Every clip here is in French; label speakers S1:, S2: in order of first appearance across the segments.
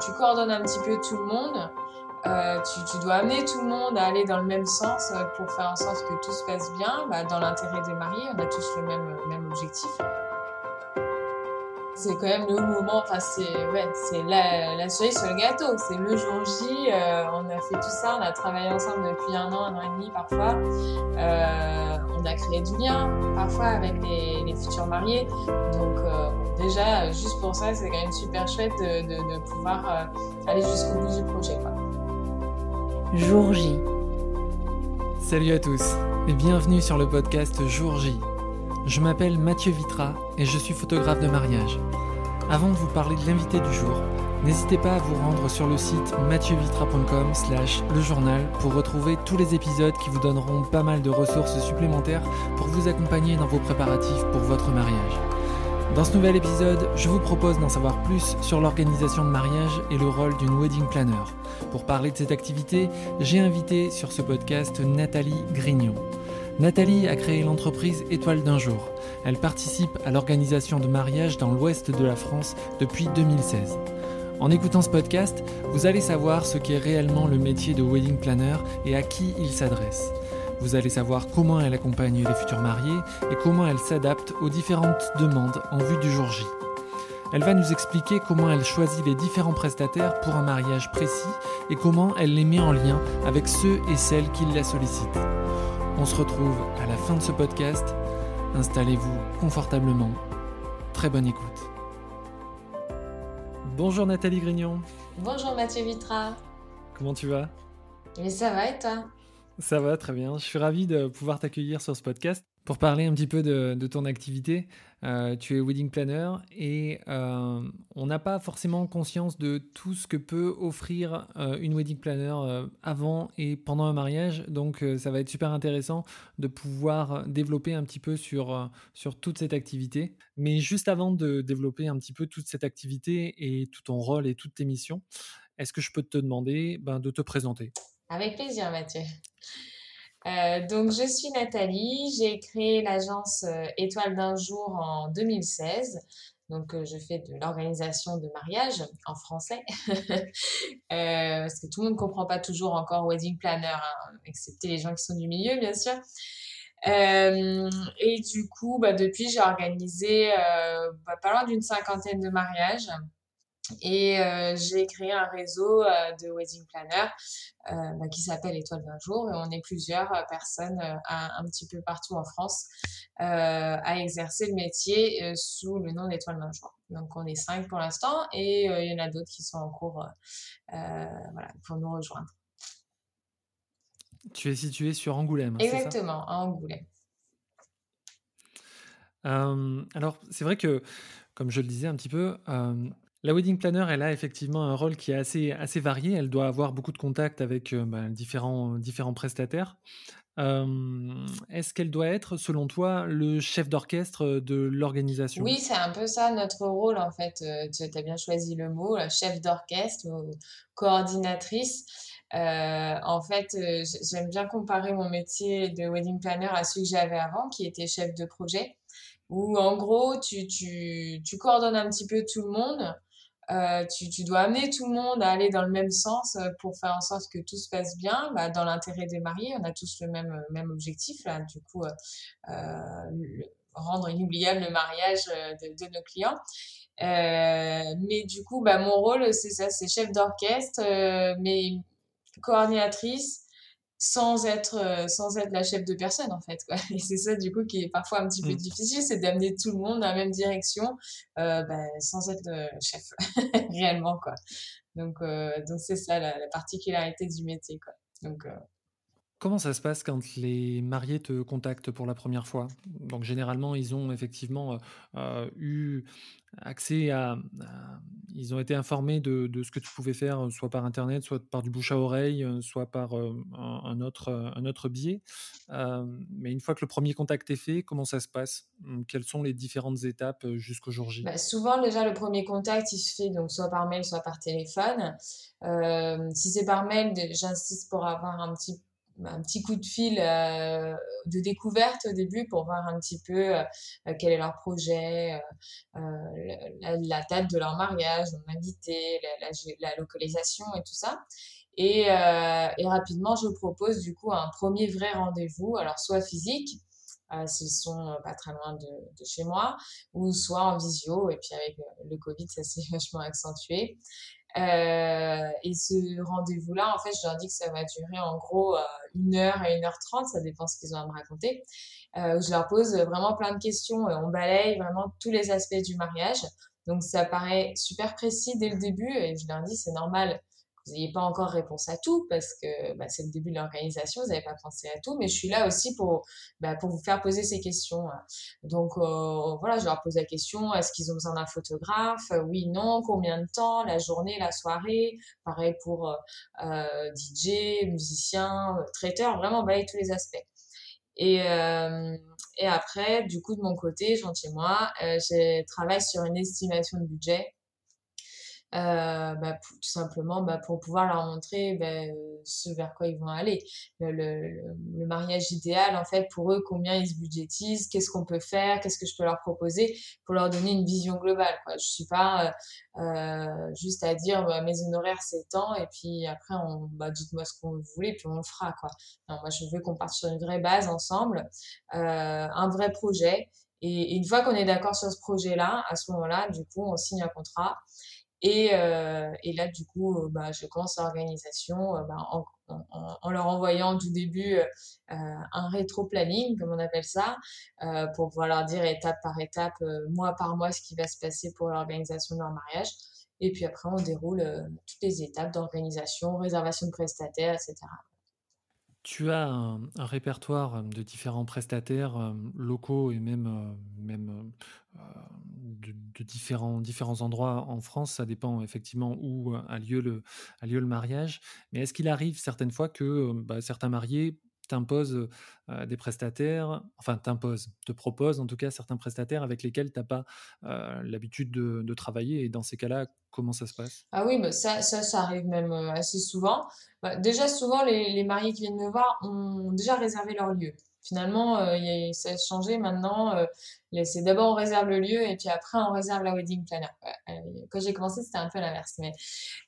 S1: tu coordonnes un petit peu tout le monde. Euh, tu, dois amener tout le monde à aller dans le même sens euh, pour faire en sorte que tout se passe bien, bah, dans l'intérêt des mariés. On a tous le même, objectif. C'est quand même le moment, enfin c'est ouais, la, la cerise sur le gâteau. C'est le jour J. Euh, on a fait tout ça, on a travaillé ensemble depuis un an, un an et demi parfois. On a créé du lien parfois avec les, futurs mariés. Déjà, juste pour ça, c'est quand même super chouette de, de, de pouvoir aller jusqu'au bout du projet. Quoi.
S2: Jour J.
S3: Salut à tous et bienvenue sur le podcast Jour J. Je m'appelle Mathieu Vitra et je suis photographe de mariage. Avant de vous parler de l'invité du jour, n'hésitez pas à vous rendre sur le site mathieuVitra.com slash le journal pour retrouver tous les épisodes qui vous donneront pas mal de ressources supplémentaires pour vous accompagner dans vos préparatifs pour votre mariage. Dans ce nouvel épisode, je vous propose d'en savoir plus sur l'organisation de mariage et le rôle d'une wedding planner. Pour parler de cette activité, j'ai invité sur ce podcast Nathalie Grignon. Nathalie a créé l'entreprise Étoile d'un jour. Elle participe à l'organisation de mariages dans l'ouest de la France depuis 2016. En écoutant ce podcast, vous allez savoir ce qu'est réellement le métier de wedding planner et à qui il s'adresse. Vous allez savoir comment elle accompagne les futurs mariés et comment elle s'adapte aux différentes demandes en vue du jour J. Elle va nous expliquer comment elle choisit les différents prestataires pour un mariage précis et comment elle les met en lien avec ceux et celles qui la sollicitent. On se retrouve à la fin de ce podcast. Installez-vous confortablement. Très bonne écoute. Bonjour Nathalie Grignon.
S1: Bonjour Mathieu Vitra.
S3: Comment tu vas?
S1: Mais ça va et toi?
S3: Ça va très bien. Je suis ravi de pouvoir t'accueillir sur ce podcast pour parler un petit peu de, ton activité. Euh, tu es wedding planner et euh, on n'a pas forcément conscience de tout ce que peut offrir euh, une wedding planner avant et pendant un mariage. Donc ça va être super intéressant de pouvoir développer un petit peu sur, sur toute cette activité. Mais juste avant de développer un petit peu toute cette activité et tout ton rôle et toutes tes missions, est-ce que je peux te demander ben, de te présenter?
S1: Avec plaisir Mathieu. Euh, donc, je suis Nathalie. J'ai créé l'agence euh, Étoile d'un jour en 2016. Donc, euh, je fais de l'organisation de mariage en français, parce que tout le monde ne comprend pas toujours encore wedding planner, hein, excepté les gens qui sont du milieu, bien sûr. et du coup, bah, depuis, j'ai organisé bah, pas loin d'une cinquantaine de mariages. Et euh, j'ai créé un réseau euh, de wedding planners euh, bah, qui s'appelle Étoile d'un jour et on est plusieurs personnes à, un petit peu partout en France à exercer le métier sous le nom d'Étoile d'un jour. Donc on est cinq pour l'instant et il y en a d'autres qui sont en cours voilà, pour nous rejoindre.
S3: Tu es situé sur Angoulême.
S1: Exactement, à Angoulême.
S3: alors c'est vrai que, comme je le disais un petit peu, la wedding planner, elle a effectivement un rôle qui est assez, assez varié. Elle doit avoir beaucoup de contacts avec euh, bah, différents, différents prestataires. Euh, Est-ce qu'elle doit être, selon toi, le chef d'orchestre de l'organisation?
S1: Oui, c'est un peu ça notre rôle en fait. Euh, tu as bien choisi le mot, chef d'orchestre ou coordinatrice. En fait, j'aime bien comparer mon métier de wedding planner à celui que j'avais avant, qui était chef de projet, où en gros, tu, tu, tu coordonnes un petit peu tout le monde euh, tu, tu, dois amener tout le monde à aller dans le même sens euh, pour faire en sorte que tout se passe bien, bah, dans l'intérêt des mariés. On a tous le même, euh, même objectif, du coup, rendre inoubliable le mariage de, de nos clients. Mais du coup, bah, mon rôle, c'est ça, c'est chef d'orchestre, mais coordinatrice, sans être euh, sans être la chef de personne en fait quoi. et c'est ça du coup qui est parfois un petit peu mmh. difficile c'est d'amener tout le monde dans la même direction euh, ben, sans être euh, chef réellement quoi donc euh, donc c'est ça la, la, particularité du métier quoi donc
S3: Comment ça se passe quand les mariés te contactent pour la première fois? Donc généralement, ils ont effectivement euh, eu accès à, Ils ont été informés de, ce que tu pouvais faire, soit par Internet, soit par du bouche à oreille, soit par euh, un, autre, un autre biais. Euh, mais une fois que le premier contact est fait, comment ça se passe? Quelles sont les différentes étapes jusqu'au jour J?
S1: Bah, Souvent, déjà, le premier contact, il se fait donc soit par mail, soit par téléphone. si c'est par mail, j'insiste pour avoir un petit un petit coup de fil de découverte au début pour voir un petit peu quel est leur projet, la, date de leur mariage, mon invité, la, la, localisation et tout ça. Et, et, rapidement, je propose du coup un premier vrai rendez-vous, alors soit physique, euh, s'ils sont pas très loin de, de, chez moi, ou soit en visio, et puis avec le Covid, ça s'est vachement accentué. Euh, et ce rendez-vous-là, en fait, je leur dis que ça va durer en gros euh, une heure et une heure trente, ça dépend ce qu'ils ont à me raconter. Euh, je leur pose vraiment plein de questions et on balaye vraiment tous les aspects du mariage. Donc ça paraît super précis dès le début et je leur dis c'est normal vous n'ayez pas encore réponse à tout parce que bah, c'est le début de l'organisation, vous n'avez pas pensé à tout, mais je suis là aussi pour, bah, pour vous faire poser ces questions. Donc euh, voilà, je leur pose la question, est-ce qu'ils ont besoin d'un photographe? Oui, non, combien de temps? La journée, la soirée? Pareil pour euh, euh DJ, musicien, traiteur, vraiment balayer tous les aspects. Et, euh, et après, du coup, de mon côté, moi, euh, je travaille sur une estimation de budget euh, bah, tout simplement bah, pour pouvoir leur montrer bah, ce vers quoi ils vont aller. Le, mariage idéal, en fait, pour eux, combien ils se budgétisent, qu'est-ce qu'on peut faire, qu'est-ce que je peux leur proposer pour leur donner une vision globale. Quoi. Je suis pas euh, euh juste à dire mes honoraires c'est tant et puis après on dites-moi ce qu'on voulez puis on le fera quoi. Non, moi je veux qu'on parte sur une vraie base ensemble, un vrai projet. Et, et une fois qu'on est d'accord sur ce projet-là, à ce moment-là, du coup, on signe un contrat. Et, euh, et, là, du coup, euh, bah, je commence l'organisation euh, bah, en, en, leur envoyant du début un rétro-planning, comme on appelle ça, pour pouvoir leur dire étape par étape, mois par mois, ce qui va se passer pour l'organisation de leur mariage. Et puis après, on déroule toutes les étapes d'organisation, réservation de prestataires, etc.
S3: Tu as un, répertoire de différents prestataires locaux et même, même de, différents, différents endroits en France. Ça dépend effectivement où a lieu le, a lieu le mariage. Mais est-ce qu'il arrive certaines fois que bah, certains mariés t'imposent des prestataires, enfin t'imposent, te proposent en tout cas certains prestataires avec lesquels tu n'as pas l'habitude de, travailler. Et dans ces cas-là, comment ça se passe?
S1: Ah oui, bah ça, ça, arrive même assez souvent. Bah, déjà, souvent, les, mariés qui viennent me voir ont déjà réservé leur lieu. Finalement, euh, ça a changé maintenant. Euh, c'est d'abord on réserve le lieu et puis après on réserve la wedding planner. Euh, quand j'ai commencé, c'était un peu l'inverse. Mais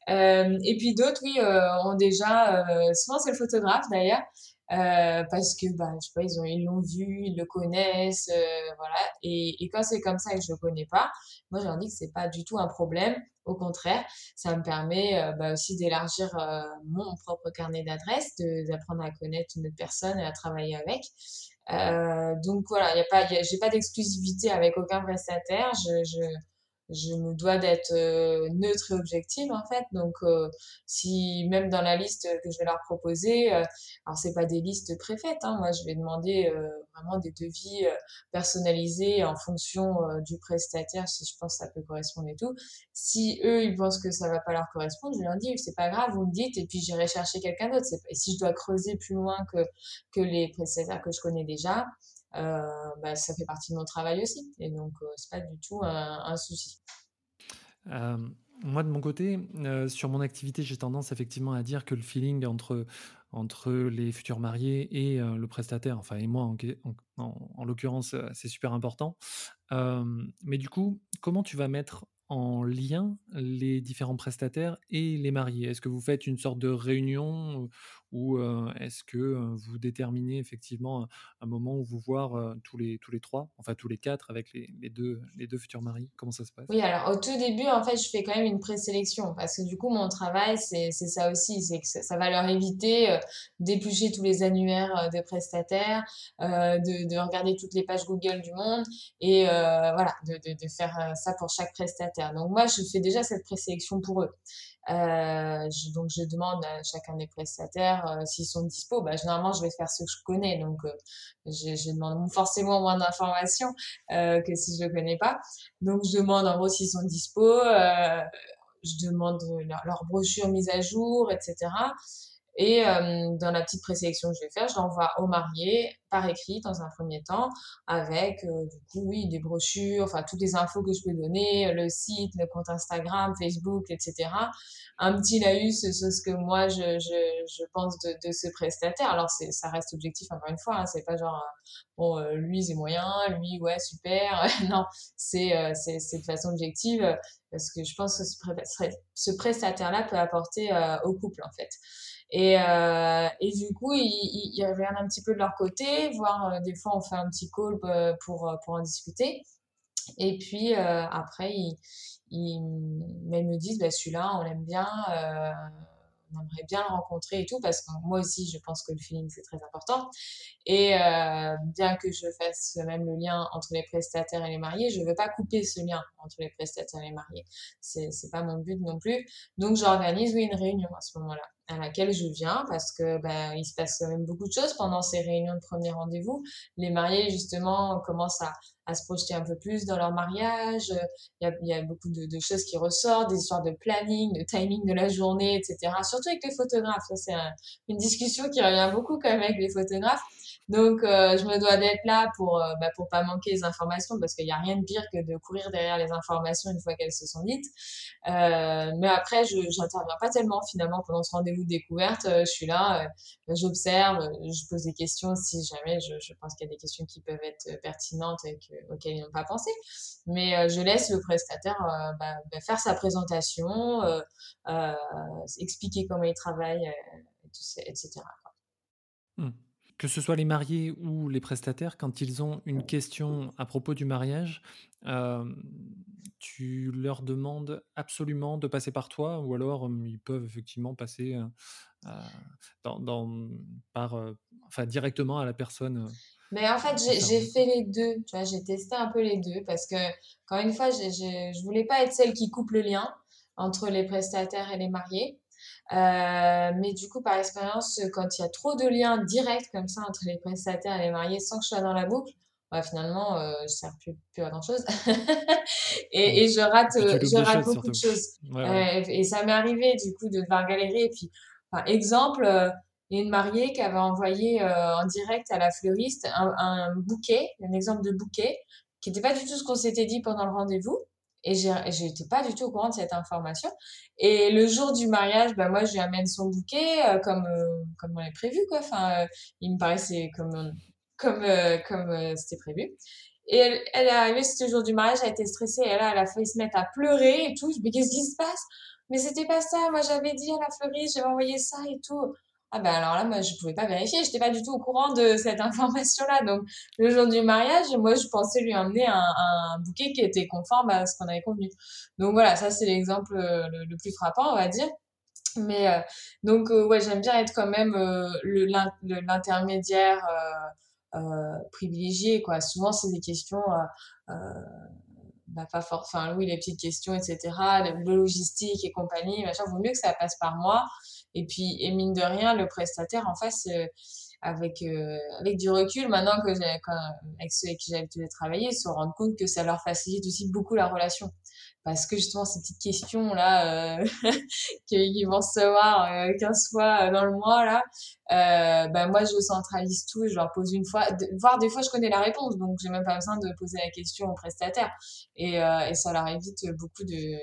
S1: et puis d'autres, oui, ont déjà. souvent c'est le photographe d'ailleurs. Parce que bah je sais pas ils ont ils l'ont vu ils le connaissent voilà et, et quand c'est comme ça et que je le connais pas moi je leur dis que c'est pas du tout un problème au contraire, ça me permet euh, bah, aussi d'élargir euh, mon propre carnet d'adresses, d'apprendre à connaître une autre personne et à travailler avec. Euh, donc voilà, il y a pas, j'ai pas d'exclusivité avec aucun prestataire. Je, je, je me dois d'être euh, neutre et objective en fait. Donc euh, si même dans la liste que je vais leur proposer, euh, alors c'est pas des listes préfaites, hein, moi je vais demander euh, vraiment des devis personnalisés en fonction du prestataire si je pense que ça peut correspondre et tout. Si eux ils pensent que ça va pas leur correspondre, je leur dis c'est pas grave, vous me dites et puis j'irai chercher quelqu'un d'autre. Et si je dois creuser plus loin que que les prestataires que je connais déjà, euh, bah, ça fait partie de mon travail aussi. Et donc, euh, c'est pas du tout un, souci.
S3: Euh, moi, de mon côté, sur mon activité, j'ai tendance effectivement à dire que le feeling entre, entre les futurs mariés et le prestataire, enfin, et moi en, en, en l'occurrence, c'est super important. mais du coup, comment tu vas mettre en lien les différents prestataires et les mariés? Est-ce que vous faites une sorte de réunion ou est-ce que vous déterminez effectivement un, moment où vous voir tous les tous les trois, enfin tous les quatre avec les, les, deux les deux futurs maris? Comment ça se passe?
S1: Oui, alors au tout début, en fait, je fais quand même une présélection parce que du coup, mon travail, c'est ça aussi, c'est que ça, va leur éviter d'éplucher tous les annuaires des prestataires, de, de, regarder toutes les pages Google du monde et voilà, de, de, de faire ça pour chaque prestataire. Donc moi, je fais déjà cette présélection pour eux. Euh, je, donc je demande à chacun des prestataires euh, s'ils sont dispo. Bah, généralement, je vais faire ce que je connais, donc euh, je, je, demande forcément moins d'informations que si je le connais pas. Donc je demande en gros s'ils sont dispo. je demande leur, leur, brochure mise à jour, etc. Et dans la petite présélection que je vais faire, je l'envoie aux mariés par écrit dans un premier temps, avec du coup, oui, des brochures, enfin toutes les infos que je peux donner, le site, le compte Instagram, Facebook, etc. Un petit laïus sur ce que moi je, je, je pense de, de ce prestataire. Alors c'est, ça reste objectif encore une fois, hein, c'est pas genre bon lui c'est moyen, lui ouais super. non, c'est c'est c'est de façon objective parce que je pense que ce, prestataire-là peut apporter au couple en fait. Et, euh, et du coup, ils, ils, ils, regardent un petit peu de leur côté, voire euh, des fois on fait un petit call euh, pour, pour en discuter. Et puis euh, après, ils, ils, ils, me disent, bah, celui-là, on l'aime bien, euh, on aimerait bien le rencontrer et tout, parce que moi aussi, je pense que le feeling, c'est très important. Et euh, bien que je fasse même le lien entre les prestataires et les mariés, je ne veux pas couper ce lien entre les prestataires et les mariés. C'est n'est pas mon but non plus. Donc, j'organise une réunion à ce moment-là à laquelle je viens parce que ben, il se passe quand même beaucoup de choses pendant ces réunions de premier rendez-vous. Les mariés, justement, commencent à, à se projeter un peu plus dans leur mariage. Il y a, beaucoup de, choses qui ressortent, des histoires de planning, de timing de la journée, etc. Surtout avec les photographes. Ça, c'est une discussion qui revient beaucoup quand même avec les photographes. Donc, euh, je me dois d'être là pour euh, bah, pas manquer les informations parce qu'il n'y a rien de pire que de courir derrière les informations une fois qu'elles se sont dites. Euh, mais après, je j'interviens pas tellement finalement pendant ce rendez-vous de découverte. Euh, je suis là, j'observe, je pose des questions si jamais je, pense qu'il y a des questions qui peuvent être pertinentes et auxquelles ils n'ont pas pensé. Mais je laisse le prestataire bah, bah, faire sa présentation, expliquer comment il travaille, etc.
S3: Mmh que ce soit les mariés ou les prestataires, quand ils ont une question à propos du mariage, euh, tu leur demandes absolument de passer par toi ou alors ils peuvent effectivement passer euh, par, directement à la personne.
S1: Mais en fait, j'ai fait les deux. Tu vois, j'ai testé un peu les deux parce que, encore une fois, j je voulais pas être celle qui coupe le lien entre les prestataires et les mariés. Euh, mais du coup, par expérience, quand il y a trop de liens directs comme ça entre les prestataires et les mariés sans que je sois dans la boucle, bah, finalement, euh, je ne sers plus, plus à grand chose. et, et, je rate, je rate beaucoup de choses. Ouais, ouais. Euh, et ça m'est arrivé, du coup, de devoir galérer. Et puis, par exemple, euh, il y a une mariée qui avait envoyé euh, en direct à la fleuriste un, un bouquet, un exemple de bouquet, qui n'était pas du tout ce qu'on s'était dit pendant le rendez-vous. Et j'étais pas du tout au courant de cette information. Et le jour du mariage, bah moi, je lui amène son bouquet euh, comme euh, comme on l'avait prévu, quoi. Enfin, euh, il me paraissait comme comme euh, comme c'était prévu. Et elle, elle est arrivée, c'était le jour du mariage, elle été stressée, et là, elle a failli se mettre à pleurer et tout. Mais qu'est-ce qui se passe? Mais c'était pas ça. Moi, j'avais dit à la fleuriste, j'avais envoyé ça et tout. Ah ben alors là, moi, je pouvais pas vérifier, j'étais pas du tout au courant de cette information-là. Donc, le jour du mariage, moi, je pensais lui emmener un, un bouquet qui était conforme à ce qu'on avait convenu. Donc voilà, ça c'est l'exemple le, le, plus frappant, on va dire. Mais euh, donc euh, ouais, j'aime bien être quand même euh, l'intermédiaire euh, euh, privilégié, quoi. Souvent, c'est des questions. Bah, pas enfin oui, les petites questions, etc., le logistique et compagnie, machin, vaut mieux que ça passe par moi. Et puis, et mine de rien, le prestataire en face, euh, avec, euh, avec du recul, maintenant que quand, avec ceux avec qui de travailler, se rendent compte que ça leur facilite aussi beaucoup la relation. Parce que justement, ces petites questions-là, euh, qu'ils vont recevoir euh, 15 fois dans le mois, là, euh, ben moi, je centralise tout, je leur pose une fois, voire des fois, je connais la réponse, donc j'ai même pas besoin de poser la question au prestataire. Et, euh, et ça leur évite beaucoup de,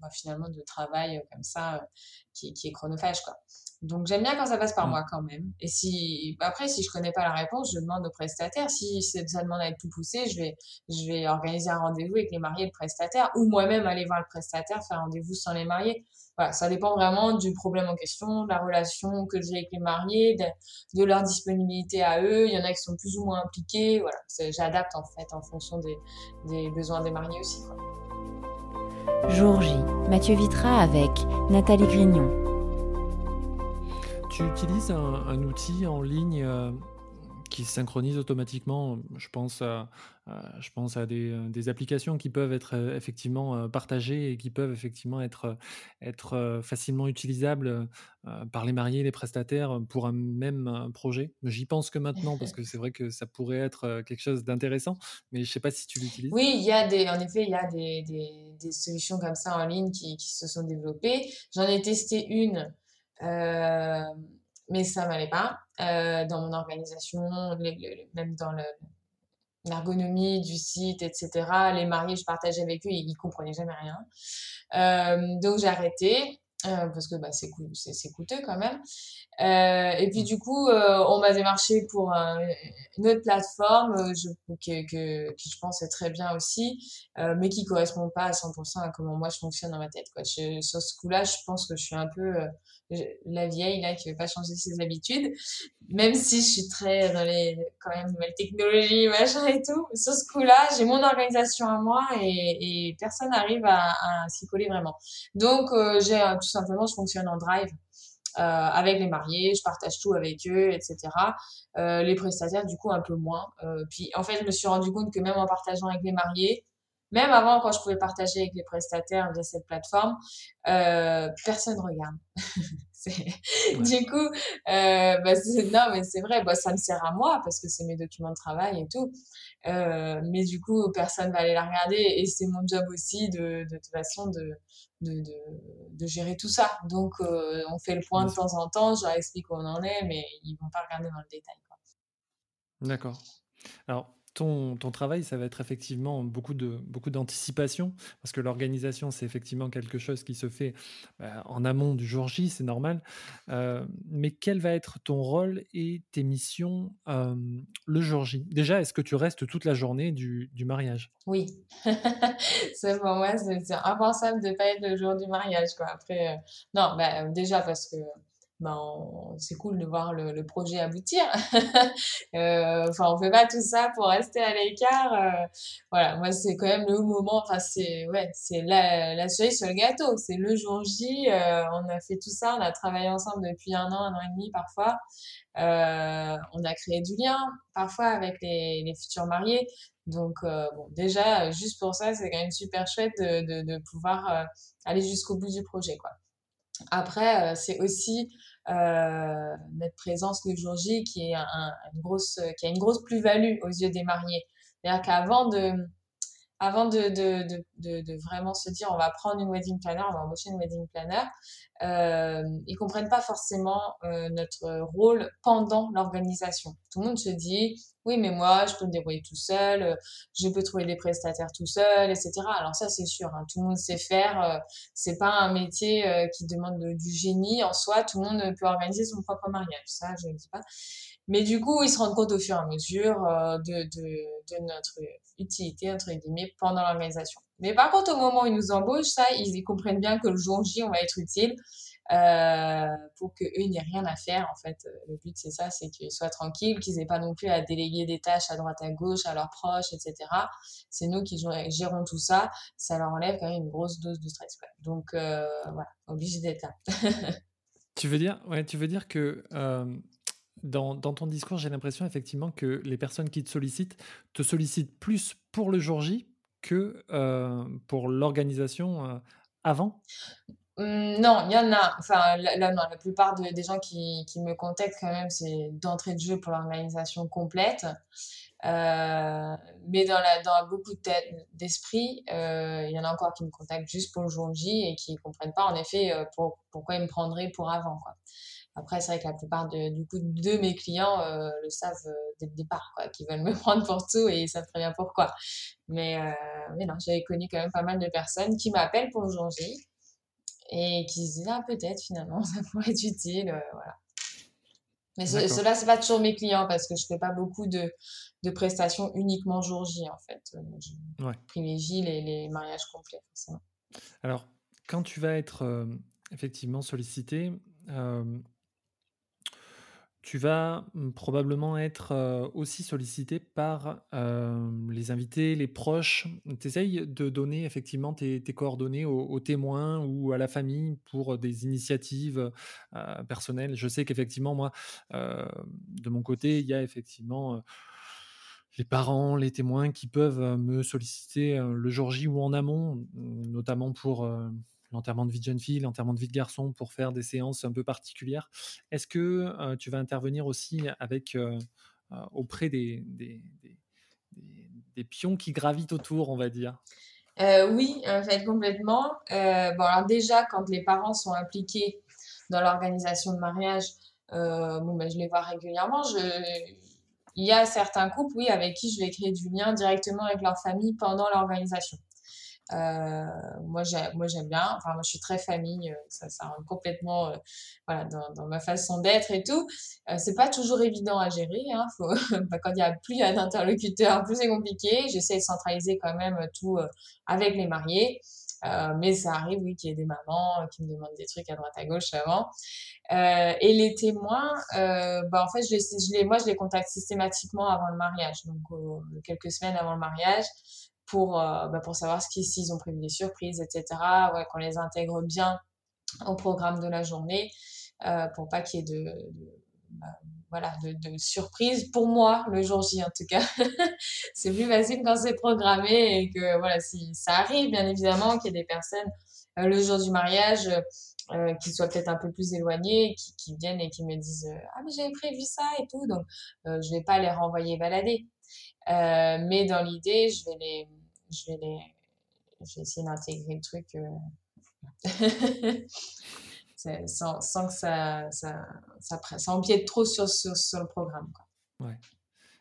S1: bah, finalement, de travail comme ça qui, qui est chronophage, quoi. Donc j'aime bien quand ça passe par mmh. moi quand même. Et si après si je connais pas la réponse, je demande au prestataire. Si ça demande à être plus poussé, je vais je vais organiser un rendez-vous avec les mariés et le prestataire ou moi-même aller voir le prestataire faire rendez-vous sans les mariés. Voilà, ça dépend vraiment du problème en question, de la relation que j'ai avec les mariés, de, de, leur disponibilité à eux. Il y en a qui sont plus ou moins impliqués. Voilà, j'adapte en fait en fonction des, des besoins des mariés aussi. Quoi.
S2: Jour J, Mathieu Vitra avec Nathalie Grignon.
S3: Tu utilises un, un outil en ligne euh, qui synchronise automatiquement. Je pense à, à je pense à des, des, applications qui peuvent être euh, effectivement euh, partagées et qui peuvent effectivement être, être facilement utilisables par les mariés les prestataires pour un même projet. J'y pense que maintenant parce que c'est vrai que ça pourrait être quelque chose d'intéressant, mais je ne sais pas si tu l'utilises.
S1: Oui, il y a des, en effet, il y a des, des, des solutions comme ça en ligne qui, qui se sont développées. J'en ai testé une. Euh, mais ça m'allait pas. dans mon organisation, même dans l'ergonomie du site, etc. Les mariés, je partageais avec eux, ils, ils comprenaient jamais rien. donc j'ai arrêté. Euh, parce que bah, c'est coûteux quand même. Euh, et puis du coup, euh, on m'a démarché pour une autre plateforme je, que, que, je pense est très bien aussi, mais qui correspond pas à 100% à comment moi je fonctionne dans ma tête. Quoi. Sur ce coup-là, je pense que je suis un peu la vieille là qui veut pas changer ses habitudes, même si je suis très dans les quand même nouvelles technologies, machin et tout. Sur ce coup-là, j'ai mon organisation à moi et, personne n'arrive à, s'y coller vraiment. Donc j'ai tout simplement je fonctionne en drive. Euh, avec les mariés, je partage tout avec eux, etc. Euh, les prestataires, du coup, un peu moins. Euh, puis, en fait, je me suis rendu compte que même en partageant avec les mariés, même avant, quand je pouvais partager avec les prestataires via cette plateforme, euh, personne regarde. Du coup, euh, bah, non, mais c'est vrai, bah, ça me sert à moi parce que c'est mes documents de travail et tout. Euh, mais du coup, personne va aller la regarder et c'est mon job aussi de, de toute façon de, de, de, de gérer tout ça. Donc, euh, on fait le point de temps en temps, je leur explique où on en est, mais ils vont pas regarder dans le détail.
S3: D'accord. Alors, ton, travail, ça va être effectivement beaucoup de beaucoup d'anticipation, parce que l'organisation, c'est effectivement quelque chose qui se fait bah, en amont du jour J, c'est normal. Euh, mais quel va être ton rôle et tes missions le jour J? Déjà, est-ce que tu restes toute la journée du, mariage?
S1: Oui, c'est pour moi, c'est impensable de ne pas être le jour du mariage. Après, euh, non, bah, déjà parce que ben, c'est cool de voir le, projet aboutir. euh, enfin, on fait pas tout ça pour rester à l'écart. Euh, voilà, moi, c'est quand même le moment. Enfin, c'est ouais, c'est la, la cerise sur le gâteau. C'est le jour J. Euh, on a fait tout ça. On a travaillé ensemble depuis un an, un an et demi parfois. Euh, on a créé du lien parfois avec les, futurs mariés. Donc, bon, déjà, juste pour ça, c'est quand même super chouette de, de, pouvoir aller jusqu'au bout du projet, quoi. Après, c'est aussi notre présence le jour J qui, est un, une grosse, qui a une grosse plus-value aux yeux des mariés. C'est-à-dire qu'avant de, avant de, de, de, de, vraiment se dire on va prendre une wedding planner, on va embaucher une wedding planner, euh, ils comprennent pas forcément euh, notre rôle pendant l'organisation. Tout le monde se dit oui mais moi je peux me débrouiller tout seul, euh, je peux trouver des prestataires tout seul, etc. Alors ça c'est sûr, hein, tout le monde sait faire, euh, c'est pas un métier euh, qui demande du génie en soi, tout le monde peut organiser son propre mariage, ça je ne dis pas. Mais du coup, ils se rendent compte au fur et à mesure euh, de, de, de, notre utilité, entre guillemets, pendant l'organisation. Mais par contre, au moment où ils nous embauchent, ça, ils, comprennent bien que le jour J, on va être utile euh, pour qu'eux n'aient rien à faire. En fait, le but, c'est ça, c'est qu'ils soient tranquilles, qu'ils n'aient pas non plus à déléguer des tâches à droite à gauche, à leurs proches, etc. C'est nous qui gérons tout ça. Ça leur enlève quand même une grosse dose de stress. Donc, euh, voilà, obligé d'être là.
S3: tu veux dire, ouais, tu veux dire que euh, dans, ton discours, j'ai l'impression effectivement que les personnes qui te sollicitent te sollicitent plus pour le jour J que euh, pour l'organisation euh, avant?
S1: Mmh, Non, il y en a. Enfin, là, non, la plupart des gens qui, me contactent quand même, c'est d'entrée de jeu pour l'organisation complète. Euh, mais dans, la, dans beaucoup d'esprit, il y en a encore qui me contactent juste pour le jour J et qui ne comprennent pas en effet pourquoi ils me prendraient pour avant. Après, c'est vrai que la plupart de, du coup, de mes clients euh, le savent euh, dès le départ, quoi, qu'ils veulent me prendre pour tout et ils savent très bien pourquoi. Mais, euh, mais non, j'avais connu quand même pas mal de personnes qui m'appellent pour le jour J et qui se disent, ah, peut-être finalement, ça pourrait être utile, voilà. Mais cela, c'est pas toujours mes clients parce que je fais pas beaucoup de, de prestations uniquement jour J, en fait. Je ouais. privilégie les, les mariages complets, forcément.
S3: Alors, quand tu vas être effectivement sollicité, tu vas mmh, probablement être aussi sollicité par les invités, les proches. Tu essayes de donner effectivement tes, coordonnées aux, témoins ou à la famille pour des initiatives personnelles. Je sais qu'effectivement, moi, de mon côté, il y a effectivement les parents, les témoins qui peuvent me solliciter le jour J ou en amont, notamment pour l'enterrement de vie de jeune fille, l'enterrement de vie de garçon pour faire des séances un peu particulières. Est-ce que euh, tu vas intervenir aussi avec euh, euh, auprès des, pions qui gravitent autour, on va dire?
S1: Oui, en fait, complètement. bon, alors déjà, quand les parents sont impliqués dans l'organisation de mariage, bon, ben, je les vois régulièrement. Il y a certains couples, oui, avec qui je vais créer du lien directement avec leur famille pendant l'organisation. Euh, moi, j'aime bien. Enfin, moi, je suis très famille. Euh, ça, ça rentre complètement euh, voilà, dans, ma façon d'être et tout. C'est pas toujours évident à gérer. Hein, bah, quand il y a plus d'interlocuteurs, plus c'est compliqué. J'essaie de centraliser quand même tout avec les mariés. Mais ça arrive, oui, qu'il y ait des mamans qui me demandent des trucs à droite à gauche avant. Et les témoins, bah, en fait, je les, moi, je les contacte systématiquement avant le mariage, donc quelques semaines avant le mariage pour, euh, bah, pour savoir s'ils ont prévu des surprises, etc. Ouais, qu'on les intègre bien au programme de la journée euh, pour pas qu'il y ait de, de bah, voilà, de, de surprises. Pour moi, le jour J, en tout cas, c'est plus facile quand c'est programmé et que, voilà, si ça arrive, bien évidemment, qu'il y ait des personnes euh, le jour du mariage euh, qui soient peut-être un peu plus éloignées, qui, viennent et qui me disent Ah, mais j'avais prévu ça et tout, donc je vais pas les renvoyer balader. Mais dans l'idée, je vais les, je vais les, je vais essayer d'intégrer le truc euh, sans, sans, que ça, ça, ça, ça, empiète trop sur, sur, sur le programme. Quoi.
S3: Ouais.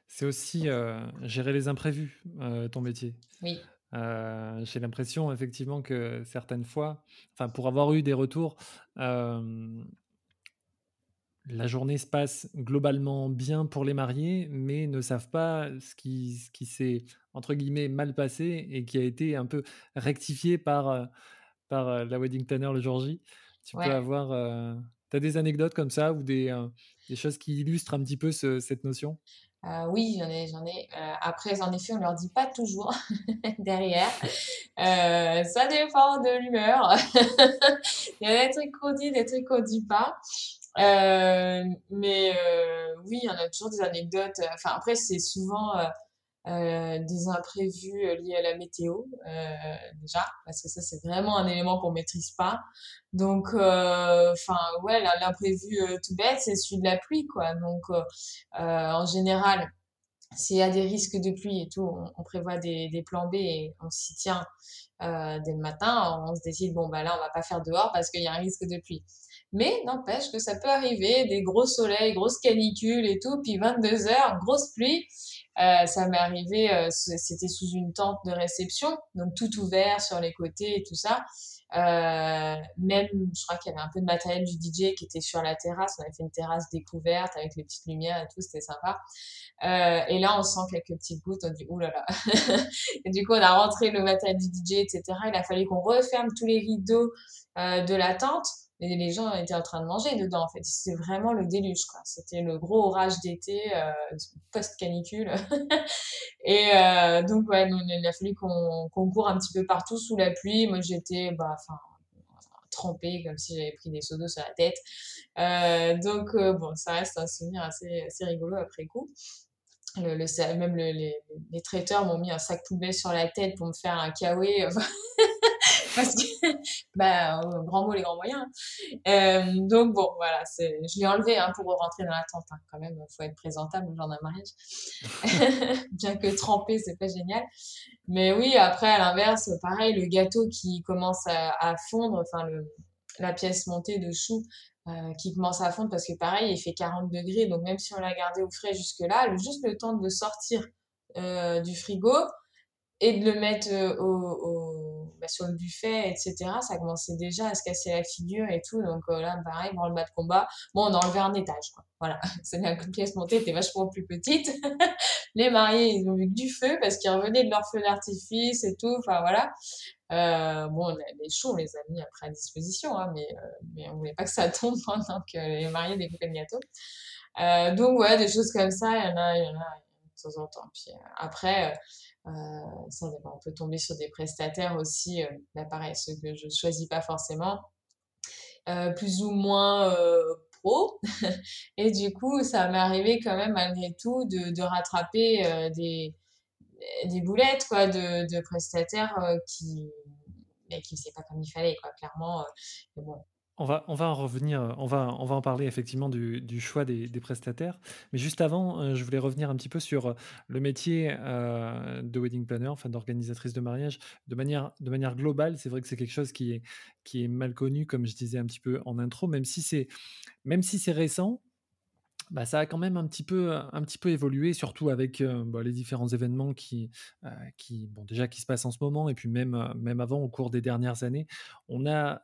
S3: C'est aussi euh, gérer les imprévus, euh, ton métier.
S1: Oui.
S3: Euh, j'ai l'impression effectivement que certaines fois, enfin pour avoir eu des retours, la journée se passe globalement bien pour les mariés, mais ne savent pas ce qui, ce qui s'est, entre guillemets, mal passé et qui a été un peu rectifié par, par la wedding planner le jour J. Tu
S1: Ouais.
S3: peux avoir... Euh, tu as des anecdotes comme ça ou des, euh, des choses qui illustrent un petit peu ce- cette notion?
S1: Euh, oui, j'en ai, j'en ai. Après, en effet, on leur dit pas toujours derrière. Ça dépend de l'humeur. Il y a des trucs qu'on dit, des trucs qu'on dit pas. Mais oui, il y en a toujours des anecdotes. Enfin, après, c'est souvent euh, des imprévus euh, liés à la météo, euh, déjà, parce que ça, c'est vraiment un élément qu'on maîtrise pas. Donc, enfin, ouais, l'imprévu tout bête, c'est celui de la pluie, quoi. Donc, en général, s'il y a des risques de pluie et tout, on, on prévoit des, plans B et on s'y tient dès le matin. On se décide, bon, bah là, on va pas faire dehors parce qu'il y a un risque de pluie. Mais n'empêche que ça peut arriver, des gros soleils, grosses canicules et tout, puis 22 heures, grosse pluie. Euh, ça m'est arrivé, euh, c'était sous une tente de réception, donc tout ouvert sur les côtés et tout ça. Euh, même, je crois qu'il y avait un peu de matériel du DJ qui était sur la terrasse. On avait fait une terrasse découverte avec les petites lumières et tout, c'était sympa. Et là, on sent quelques petites gouttes, on dit, oulala. et du coup, on a rentré le matériel du DJ, etc. Il a fallu qu'on referme tous les rideaux de la tente. Les gens étaient en train de manger dedans, en fait. C'était vraiment le déluge, quoi. C'était le gros orage d'été, euh, post-canicule. et euh, donc, ouais, il a fallu qu'on qu'on court un petit peu partout sous la pluie. Moi, j'étais, bah, trempée, comme si j'avais pris des seaux sur la tête. Euh, donc, bon, ça reste un souvenir assez, assez rigolo après coup. Le, même le, les, les, traiteurs m'ont mis un sac poubelle sur la tête pour me faire un kawaii parce que bah grand mot les grands moyens euh, donc bon voilà je l'ai enlevé hein, pour rentrer dans la tente hein, quand même. Faut être présentable le genre d'un mariage. Bien que trempé c'est pas génial. Mais oui après à l'inverse pareil le gâteau qui commence à, fondre enfin la pièce montée dessous euh, qui commence à fondre parce que pareil, il fait 40 degrés, donc même si on l'a gardé au frais jusque-là, juste le temps de sortir euh, du frigo et de le mettre au sur le buffet, etc., ça commençait déjà à se casser la figure et tout, donc euh, là, pareil, le bas de combat, bon, on a enlevé un étage, quoi. Voilà, c'est la pièce montée était vachement plus petite. Les mariés, ils ont vu que du feu parce qu'ils revenaient de leur feu d'artifice et tout, enfin voilà. Euh, bon, les choux, on les a après à disposition, hein, mais, euh, mais on voulait pas que ça tombe pendant que les mariés découpaient le gâteau. Euh, donc, ouais, des choses comme ça, il y en a, il y en a de temps en temps. Puis après, ça on peut tomber sur des prestataires aussi, bah, pareil, ceux que je choisis pas forcément, plus ou moins pro. Et du coup, ça m'est arrivé quand même malgré tout de, de rattraper des des boulettes quoi de, de prestataires euh, qui qui faisaient pas comme il fallait quoi clairement euh, bon.
S3: On va, on va en revenir, on va, on va en parler effectivement du, choix des, prestataires. Mais juste avant, euh, je voulais revenir un petit peu sur le métier euh, de wedding planner, enfin d'organisatrice de mariage, de manière, de manière globale. C'est vrai que c'est quelque chose qui est, qui est mal connu, comme je disais un petit peu en intro, même si c'est, même si c'est récent. bah, ça a quand même un petit peu, un petit peu évolué, surtout avec bah, les différents événements qui, qui, bon, déjà qui se passent en ce moment, et puis même, même avant, au cours des dernières années, on a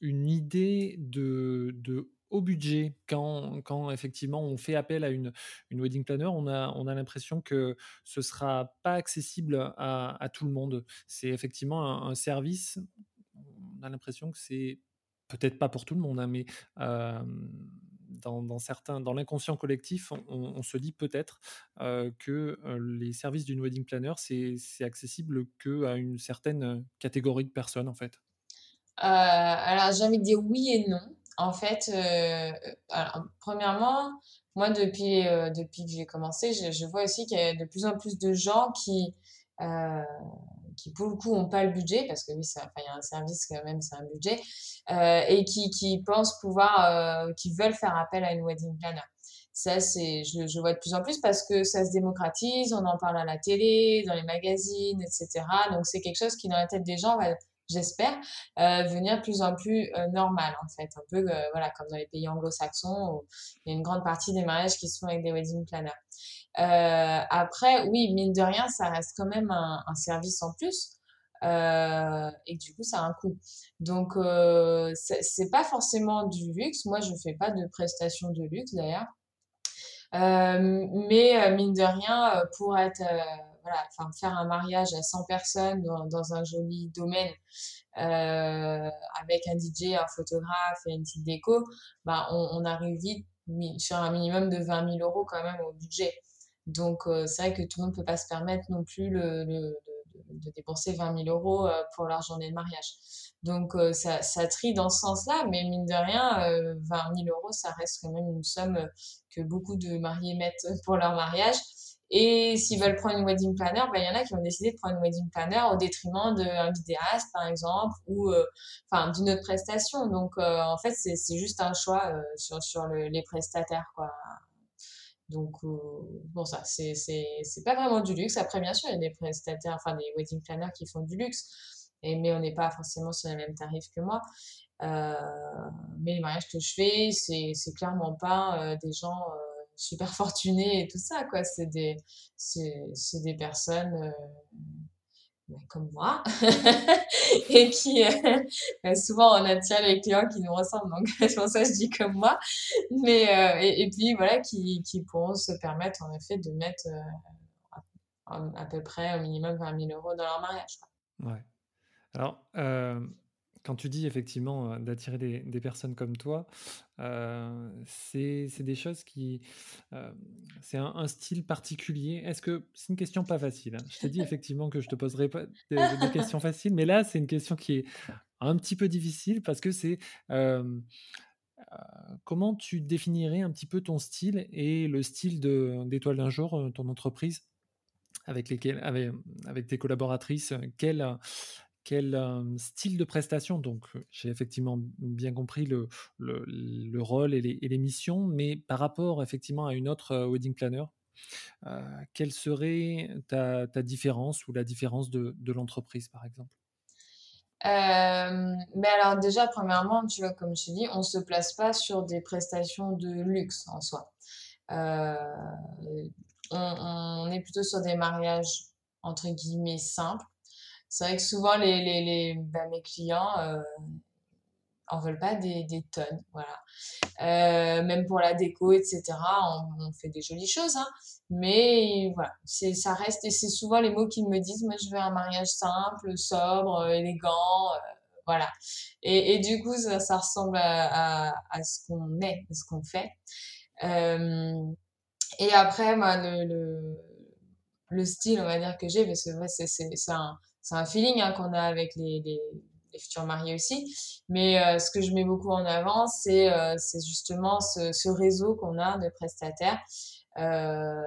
S3: une idée de, de haut budget quand, effectivement on fait appel à une, wedding planner, on a, on a l'impression que ce sera pas accessible à, à tout le monde. C'est effectivement un, service. On a l'impression que c'est peut-être pas pour tout le monde, hein, mais dans, certains, dans l'inconscient collectif, on, se dit peut-être que les services d'une wedding planner, c'est accessible qu'à une certaine catégorie de personnes, en fait.
S1: Alors, j'ai envie de dire oui et non. En fait, alors, premièrement, moi, depuis, depuis que j'ai commencé, je, vois aussi qu'il y a de plus en plus de gens qui, qui pour le coup n'ont pas le budget, parce que oui, il y a un service quand même, c'est un budget, euh, et qui, qui pensent pouvoir, euh, qui veulent faire appel à une wedding planner. Ça, c'est, je, je vois de plus en plus parce que ça se démocratise, on en parle à la télé, dans les magazines, etc. Donc c'est quelque chose qui dans la tête des gens va j'espère, euh, venir plus en plus euh, normal en fait, un peu euh, voilà comme dans les pays anglo-saxons où il y a une grande partie des mariages qui se font avec des wedding planners. Euh, après, oui, mine de rien, ça reste quand même un, service en plus. Et du coup, ça a un coût. Donc, c'est pas forcément du luxe. Moi, je fais pas de prestations de luxe d'ailleurs. Mais mine de rien, pour être voilà, enfin, faire un mariage à 100 personnes dans, un joli domaine euh, avec un DJ, un photographe et une petite déco, bah, on, arrive vite sur un minimum de 20 000 euros quand même au budget. Donc, euh, c'est vrai que tout le monde ne peut pas se permettre non plus le, de, dépenser 20 000 euros euh, pour leur journée de mariage. Donc, euh, ça, ça trie dans ce sens-là, mais mine de rien, 20 000 euros, ça reste quand même une somme que beaucoup de mariés mettent pour leur mariage. Et s'ils veulent prendre une wedding planner, ben, il y en a qui ont décidé de prendre une wedding planner au détriment d'un vidéaste, par exemple, ou euh, d'une autre prestation. Donc, euh, en fait, c'est juste un choix euh, sur, sur le, les prestataires, quoi. Donc, bon, ça, c'est pas vraiment du luxe. Après, bien sûr, il y a des prestataires, enfin, des wedding planners qui font du luxe, et, mais on n'est pas forcément sur les mêmes tarifs que moi. mais les mariages que je fais, c'est clairement pas des gens super fortunés et tout ça, quoi. C'est des, c'est, des personnes euh, ben, comme moi et qui, euh, ben, souvent, on attire les clients qui nous ressemblent, donc c'est pour ça que je dis comme moi. Mais, euh, et, puis, voilà, qui, qui pourront se permettre, en effet, de mettre à, peu près au minimum 20 000 euros dans leur mariage.
S3: Ouais. Alors, quand tu dis effectivement d'attirer des, personnes comme toi, c'est des choses qui... c'est un, style particulier. Est-ce que... C'est une question pas facile. Hein? Je t'ai dit effectivement que je te poserai pas des, questions faciles, mais là, c'est une question qui est un petit peu difficile parce que c'est... comment tu définirais un petit peu ton style et le style d'Étoile d'un jour, ton entreprise avec, lesquelles, avec, avec tes collaboratrices Quel, quel style de prestation. Donc, j'ai effectivement bien compris le, le, rôle et les, missions, mais par rapport effectivement à une autre wedding planner, quelle serait ta, ta, différence ou la différence de, de l'entreprise, par exemple?
S1: Mais alors déjà, premièrement, tu vois, comme je t'ai dit, on se place pas sur des prestations de luxe en soi. On, est plutôt sur des mariages entre guillemets simples c'est vrai que souvent, les, les, bah, mes clients euh, en veulent pas des, des tonnes. Voilà. Euh, même pour la déco, etc., on, fait des jolies choses. Hein, mais voilà, ça reste, et c'est souvent les mots qu'ils me disent, moi je veux un mariage simple, sobre, élégant. Euh, voilà. Et, et, du coup, ça, ressemble à, à, ce qu'on est, à ce qu'on fait. Euh, et après, le, le, le, style, on va dire, que j'ai, parce que ouais, c'est un c'est un feeling hein, qu'on a avec les, futurs mariés aussi. Mais euh, ce que je mets beaucoup en avant, c'est euh, justement ce, réseau qu'on a de prestataires, euh,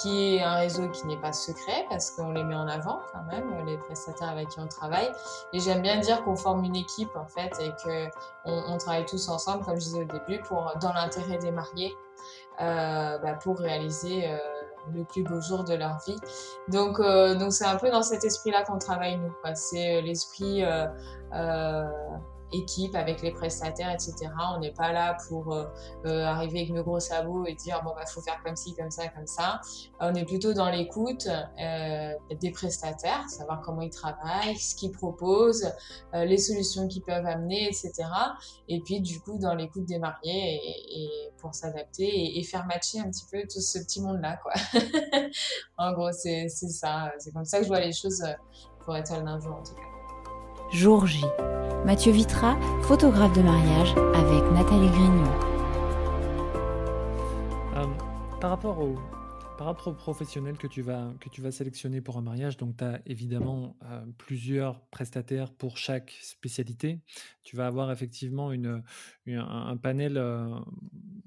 S1: qui est un réseau qui n'est pas secret parce qu'on les met en avant quand même, les prestataires avec qui on travaille. Et j'aime bien dire qu'on forme une équipe en fait et que on, travaille tous ensemble, comme je disais au début, pour dans l'intérêt des mariés, euh, bah, pour réaliser le plus beau jour de leur vie. Donc, euh, donc c'est un peu dans cet esprit-là qu'on travaille nous. C'est euh, l'esprit euh, euh, équipe avec les prestataires, etc. On n'est pas là pour euh, euh, arriver avec nos gros sabots et dire bon bah faut faire comme ci, comme ça, comme ça. on est plutôt dans l'écoute des prestataires, savoir comment ils travaillent, ce qu'ils proposent, les solutions qu'ils peuvent amener, etc. Et puis du coup dans l'écoute des mariés et, pour s'adapter et, faire matcher un petit peu tout ce petit monde là quoi. en gros c'est ça, c'est comme ça que je vois les choses pour être d'un jour en tout cas.
S2: Jour J. Mathieu Vitra, photographe de mariage avec Nathalie Grignon.
S3: Euh, par rapport au par rapport aux professionnels que tu vas, que tu vas sélectionner pour un mariage, donc tu as évidemment euh, plusieurs prestataires pour chaque spécialité. Tu vas avoir effectivement une, un, panel euh,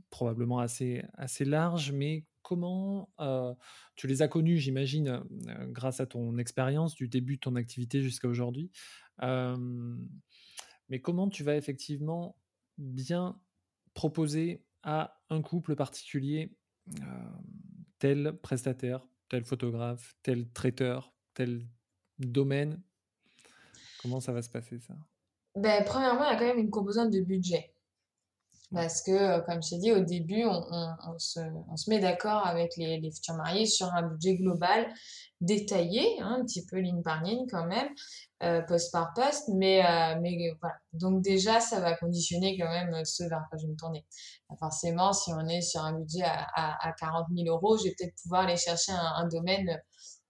S3: probablement assez, assez large, mais comment tu les as connus, j'imagine, grâce à ton expérience du début de ton activité jusqu'à aujourd'hui. Mais comment tu vas effectivement bien proposer à un couple particulier tel prestataire, tel photographe, tel traiteur, tel domaine? Comment ça va se passer ça?
S1: Ben, Premièrement, il y a quand même une composante de budget. Parce que, euh, comme je t'ai dit, au début, on, on, se, on se, met d'accord avec les, les, futurs mariés sur un budget global détaillé, hein, un petit peu ligne par ligne quand même, euh, poste par poste, mais, euh, mais voilà. Donc déjà, ça va conditionner quand même ce vers quoi je vais me tourner. Forcément, si on est sur un budget à, à, à 40 000 euros, je vais peut-être pouvoir aller chercher un, domaine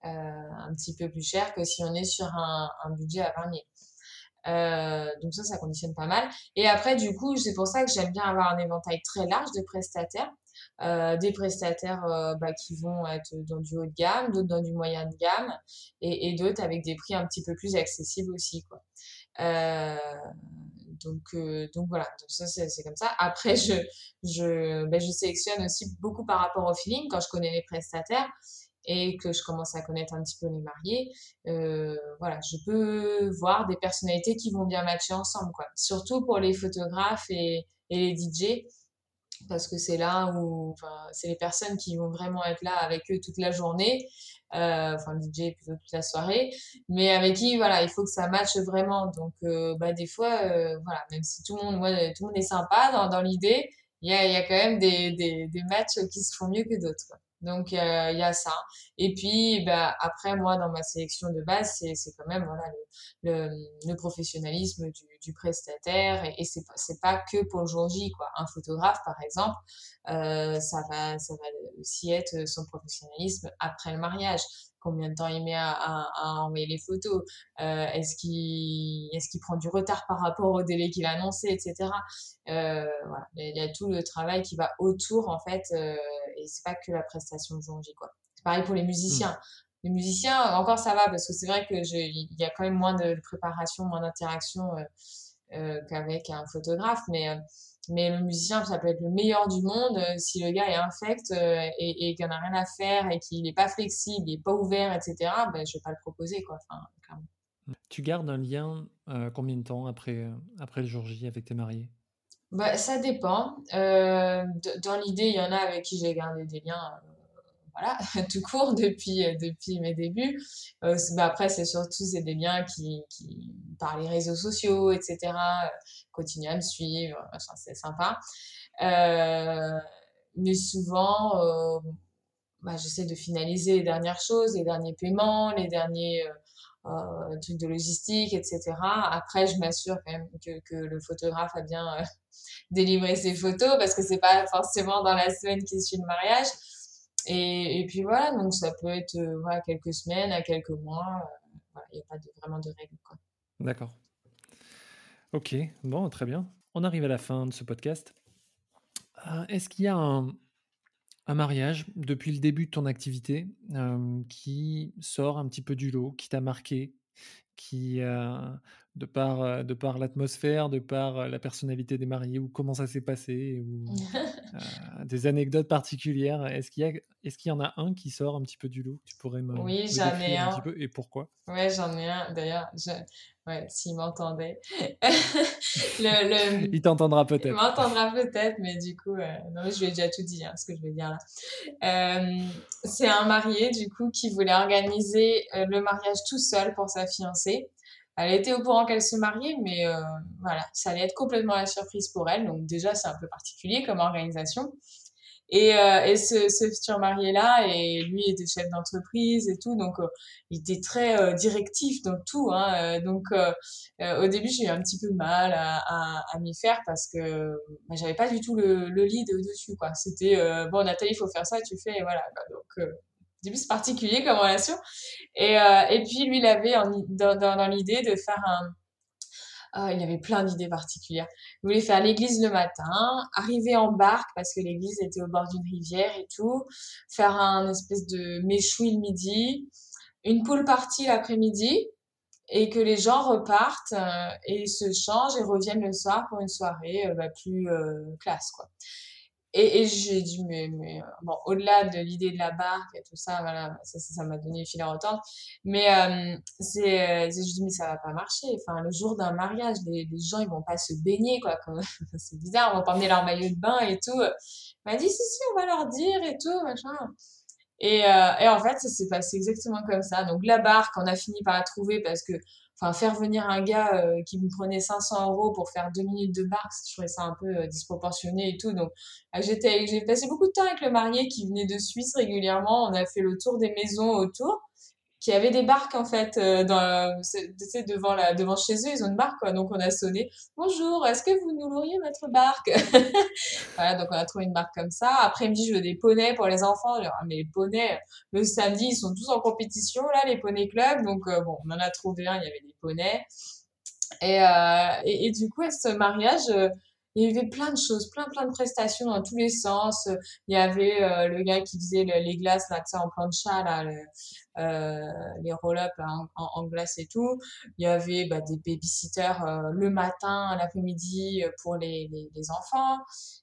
S1: un petit peu plus cher que si on est sur un, un budget à 20 000. Euh, donc ça, ça conditionne pas mal. Et après, du coup, c'est pour ça que j'aime bien avoir un éventail très large de prestataires. Euh, des prestataires euh, bah, qui vont être dans du haut de gamme, d'autres dans du moyen de gamme, et, et d'autres avec des prix un petit peu plus accessibles aussi. Quoi. Donc, donc voilà, ça c'est comme ça. Après, je, je, ben, je sélectionne aussi beaucoup par rapport au feeling quand je connais les prestataires et que je commence à connaître un petit peu les mariés, euh, voilà, je peux voir des personnalités qui vont bien matcher ensemble, quoi. Surtout pour les photographes et, les DJ, parce que c'est là où, c'est les personnes qui vont vraiment être là avec eux toute la journée, euh, enfin le DJ plutôt toute la soirée, mais avec qui, voilà, il faut que ça matche vraiment. Donc, euh, bah des fois, voilà, même si tout le monde, tout le monde est sympa dans, l'idée, il y a, quand même des, des, des matchs qui se font mieux que d'autres. Donc, euh, il y a ça. Et puis, bah, après, moi, dans ma sélection de base, c'est, c'est quand même voilà, le, le, professionnalisme du, du, prestataire. Et, et c'est, c'est pas que pour le jour J. Quoi. Un photographe, par exemple, euh, ça, va, ça va aussi être son professionnalisme après le mariage combien de temps il met à, à, envoyer les photos, euh, est-ce qu'il prend du retard par rapport au délai qu'il a annoncé, etc. Euh, voilà. Il y a tout le travail qui va autour en fait, euh, et c'est pas que la prestation de jour quoi. C'est pareil pour les musiciens. Mmh. Les musiciens, encore ça va parce que c'est vrai que il y a quand même moins de préparation, moins d'interaction euh, qu'avec un photographe, mais mais le musicien, ça peut être le meilleur du monde. Euh, si le gars est infect euh, et, et qu'il n'en a rien à faire et qu'il n'est pas flexible, il n'est pas ouvert, etc., ben, je ne vais pas le proposer. Quoi. Enfin,
S3: tu gardes un lien euh, combien de temps après, après le jour J avec tes mariés?
S1: Bah, Ça dépend. dans l'idée, il y en a avec qui j'ai gardé des liens voilà, tout court depuis, depuis mes débuts. Euh, bah après, c'est surtout c'est des liens qui, qui, par les réseaux sociaux, etc., euh, continuent à me suivre, c'est sympa. Euh, mais souvent, euh, bah, j'essaie de finaliser les dernières choses, les derniers paiements, les derniers euh, trucs de logistique, etc. Après, je m'assure quand même que, que, le photographe a bien délivré ses photos parce que c'est pas forcément dans la semaine qui suit le mariage. Et, et, puis voilà, donc ça peut être euh, voilà, quelques semaines à quelques mois. Euh, voilà, il n'y a pas vraiment de règles.
S3: D'accord. Ok, bon, très bien. On arrive à la fin de ce podcast. Euh, Est-ce qu'il y a un, un, mariage depuis le début de ton activité qui sort un petit peu du lot, qui t'a marqué, qui, de par, euh, de par l'atmosphère, de par euh, la personnalité des mariés, ou comment ça s'est passé, ou euh, des anecdotes particulières. Est-ce qu'il y, a, est qu'il y en a un qui sort un petit peu du lot? Tu pourrais me,
S1: oui, j'en ai un.
S3: un petit peu, et pourquoi?
S1: Oui, j'en ai un. D'ailleurs, je... ouais, s'il m'entendait. le,
S3: le... Il t'entendra peut-être. Il
S1: m'entendra peut-être, mais du coup, euh... non, je lui ai déjà tout dit, hein, ce que je vais dire là. Euh, c'est un marié, du coup, qui voulait organiser le mariage tout seul pour sa fiancée. Elle était au courant qu'elle se mariait, mais voilà, ça allait être complètement la surprise pour elle. Donc déjà, c'est un peu particulier comme organisation. Et, euh, et ce, ce futur marié-là, et lui était chef d'entreprise et tout, donc euh, il était très euh, directif dans tout. Hein, donc au début, j'ai eu un petit peu de mal à, à, à m'y faire parce que bah, j'avais pas du tout le, le lead dessus. quoi. C'était bon, Nathalie, il faut faire ça, tu fais, et voilà. donc au début, c'est particulier comme relation. Et, et puis lui, il avait en, dans, dans, dans l'idée de faire un ah, il avait plein d'idées particulières. Il voulait faire l'église le matin, arriver en barque parce que l'église était au bord d'une rivière et tout, faire un espèce de méchoui le midi, une poule partie l'après-midi et que les gens repartent euh, et se changent et reviennent le soir pour une soirée euh, bah, plus euh, classe quoi. Et, j'ai dit, mais, mais bon, au-delà de l'idée de la barque et tout ça, voilà, ça, ça m'a donné fil à retordre. Mais euh, c'est, je dis, mais ça va pas marcher. Enfin, le jour d'un mariage, les, les, gens, ils vont pas se baigner, quoi. c'est bizarre, ils vont pas emmener leur maillot de bain et tout. M'a dit, si, si, on va leur dire et tout, machin. Et, euh, et en fait, ça s'est passé exactement comme ça. Donc, la barque, on a fini par la trouver parce que enfin faire venir un gars euh, qui me prenait 500 euros pour faire deux minutes de barque, je trouvais ça un peu euh, disproportionné et tout. Donc euh, j'étais, j'ai passé beaucoup de temps avec le marié qui venait de Suisse régulièrement. On a fait le tour des maisons autour qui avait des barques en fait euh, devant la devant chez eux ils ont une barque donc on a sonné bonjour est-ce que vous nous loueriez votre barque? Voilà donc on a trouvé une barque comme ça. Après midi je veux des poneys pour les enfants ah, mais les poneys le samedi ils sont tous en compétition là les poneys club donc euh, bon on en a trouvé un il y avait des poneys. Et, euh, et, du coup à ce mariage il y avait plein de choses, plein plein de prestations dans tous les sens. Il y avait le gars qui faisait les glaces là, en plancha là, les roll-up en, en, glace et tout. Il y avait bah, des babysitters euh, le matin, l'après-midi euh, pour les, les, enfants.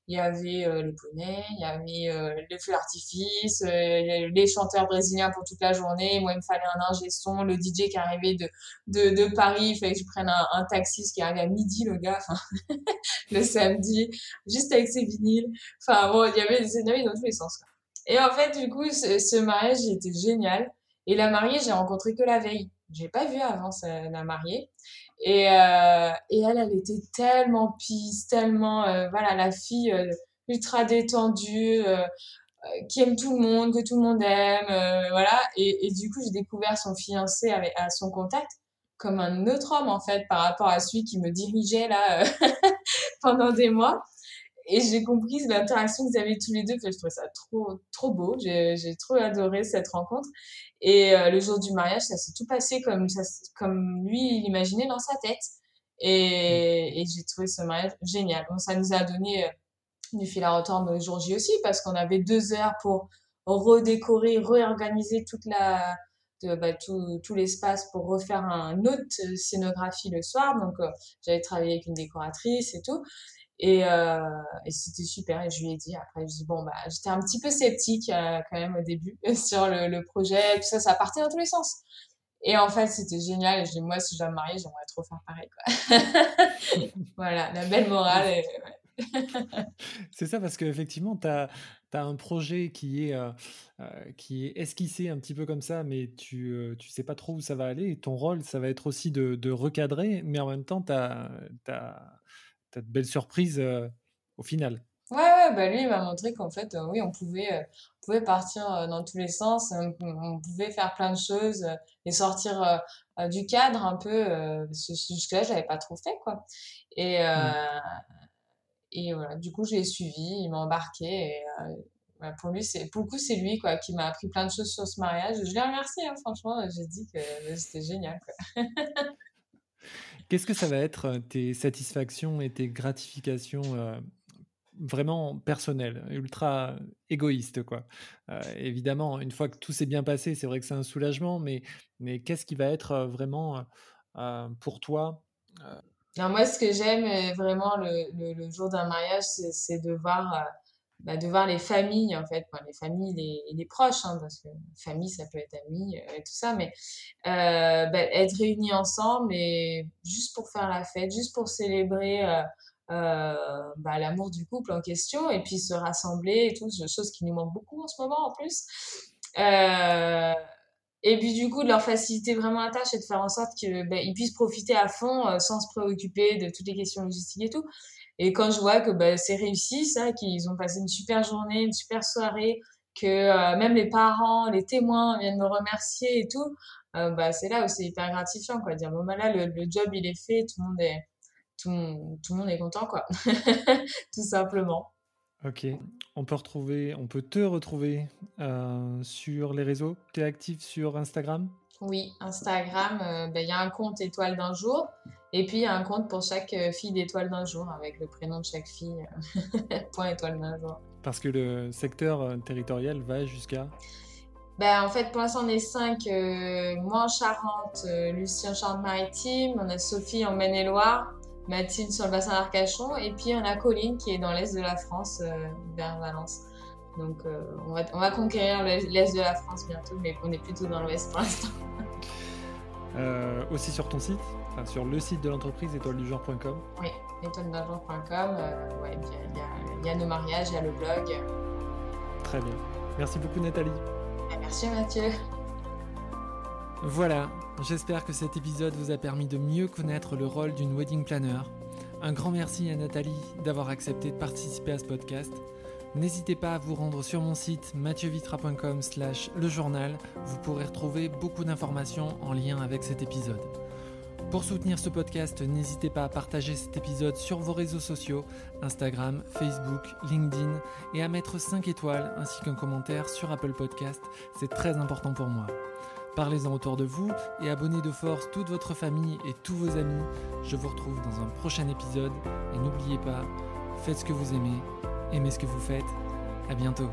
S1: Il y avait les poneys, il y avait les feux d'artifice, les chanteurs brésiliens pour toute la journée. Moi, il me fallait un ingé son, le DJ qui arrivait de, de, de Paris, il fallait que je prenne un, un taxi, ce qui arrivait à midi, le gars, le samedi, juste avec ses vinyles. Enfin, bon, il y avait des énergies dans tous les sens. Et en fait, du coup, ce, ce mariage était génial. Et la mariée, j'ai rencontré que la veille. J'ai pas vu avant la mariée. Et, euh, et elle, elle était tellement pisse, tellement, euh, voilà, la fille euh, ultra détendue, qui aime tout le monde, que tout le monde aime, voilà. Et, et, du coup, j'ai découvert son fiancé à son contact comme un autre homme, en fait, par rapport à celui qui me dirigeait, là, pendant des mois et j'ai compris l'interaction que vous avez tous les deux, que je trouvais ça trop, trop beau. J'ai, trop adoré cette rencontre. Et euh, le jour du mariage, ça s'est tout passé comme, ça, comme lui il imaginait dans sa tête. Et, et j'ai trouvé ce mariage génial. Bon, ça nous a donné euh, du fil à retordre le jour J aussi, parce qu'on avait deux heures pour redécorer, réorganiser toute la, de, bah, tout, tout l'espace pour refaire un autre scénographie le soir. Donc, euh, j'avais travaillé avec une décoratrice et tout. Et, euh, et c'était super. Et je lui ai dit après, je dis bon bah j'étais un petit peu sceptique euh, quand même au début sur le, le, projet, tout ça, ça partait dans tous les sens. Et en fait, c'était génial. Et je dis moi, si je dois me marier, j'aimerais trop faire pareil quoi. voilà, la belle morale.
S3: C'est ça parce qu'effectivement, tu as, as, un projet qui est, euh, qui est esquissé un petit peu comme ça, mais tu euh, tu sais pas trop où ça va aller. Et ton rôle, ça va être aussi de, de recadrer, mais en même temps, tu as, as de belles surprises euh, au final.
S1: Ouais, ouais, bah lui, il m'a montré qu'en fait, euh, oui, on pouvait, euh, on pouvait partir dans tous les sens, on, on, pouvait faire plein de choses et sortir du cadre un peu, parce que jusque-là, je l'avais pas trop fait, quoi. Et, mmh. et voilà, du coup, je l'ai suivi, il m'a embarqué et pour lui, c'est, pour le coup, c'est lui, quoi, qui m'a appris plein de choses sur ce mariage. Je l'ai remercié, hein, franchement, j'ai dit que c'était génial, quoi.
S3: Qu'est-ce que ça va être euh, tes satisfactions et tes gratifications euh, vraiment personnelles, ultra égoïstes quoi? Euh, Évidemment, une fois que tout s'est bien passé, c'est vrai que c'est un soulagement, mais, mais qu'est-ce qui va être vraiment pour toi
S1: Moi, ce que j'aime vraiment le, le jour d'un mariage, c'est de voir bah, de voir les familles en fait, enfin, les familles, les, les proches, hein, parce que famille ça peut être amis euh, et tout ça, mais euh, bah, être réunis ensemble et juste pour faire la fête, juste pour célébrer euh, bah, l'amour du couple en question et puis se rassembler et tout, chose qui nous manque beaucoup en ce moment en plus. Et puis du coup, de leur faciliter vraiment la tâche et de faire en sorte qu'ils puissent profiter à fond sans se préoccuper de toutes les questions logistiques et tout. Et quand je vois que ben, c'est réussi, ça, qu'ils ont passé une super journée, une super soirée, que euh, même les parents, les témoins viennent me remercier et tout, euh, bah, c'est là où c'est hyper gratifiant, quoi. Dire, bon, bah là, le, le, job, il est fait, tout le monde est, tout, tout le monde est content, quoi. tout simplement.
S3: Ok. On peut retrouver, on peut te retrouver euh, sur les réseaux. Tu es actif sur Instagram?
S1: Oui, Instagram, euh, ben, il y a un compte étoile d'un jour. Et puis, il y a un compte pour chaque euh, fille d'étoile d'un jour, avec le prénom de chaque fille, point étoile d'un jour.
S3: Parce que le secteur territorial va jusqu'à?
S1: Ben, en fait, pour l'instant, on est cinq. moi en Charente, Lucien en Charente-Maritime, on a Sophie en Maine-et-Loire, Mathilde sur le bassin d'Arcachon, et puis on a Colline qui est dans l'est de la France, euh, vers Valence. Donc euh, on, va, on, va, conquérir l'est de la France bientôt, mais on est plutôt dans l'ouest pour l'instant.
S3: Euh, aussi sur ton site, enfin, sur le site de l'entreprise étoiledugenre.com.
S1: Oui, étoiledugenre.com. ouais, il y, y, a nos mariages, il y a le blog.
S3: Très bien. Merci beaucoup Nathalie.
S1: Merci Mathieu.
S3: Voilà, j'espère que cet épisode vous a permis de mieux connaître le rôle d'une wedding planner. Un grand merci à Nathalie d'avoir accepté de participer à ce podcast. N'hésitez pas à vous rendre sur mon site mathieuVitra.com slash le journal. Vous pourrez retrouver beaucoup d'informations en lien avec cet épisode. Pour soutenir ce podcast, n'hésitez pas à partager cet épisode sur vos réseaux sociaux, Instagram, Facebook, LinkedIn, et à mettre 5 étoiles ainsi qu'un commentaire sur Apple Podcast. C'est très important pour moi. Parlez-en autour de vous et abonnez de force toute votre famille et tous vos amis. Je vous retrouve dans un prochain épisode et n'oubliez pas, faites ce que vous aimez, aimez ce que vous faites. À bientôt.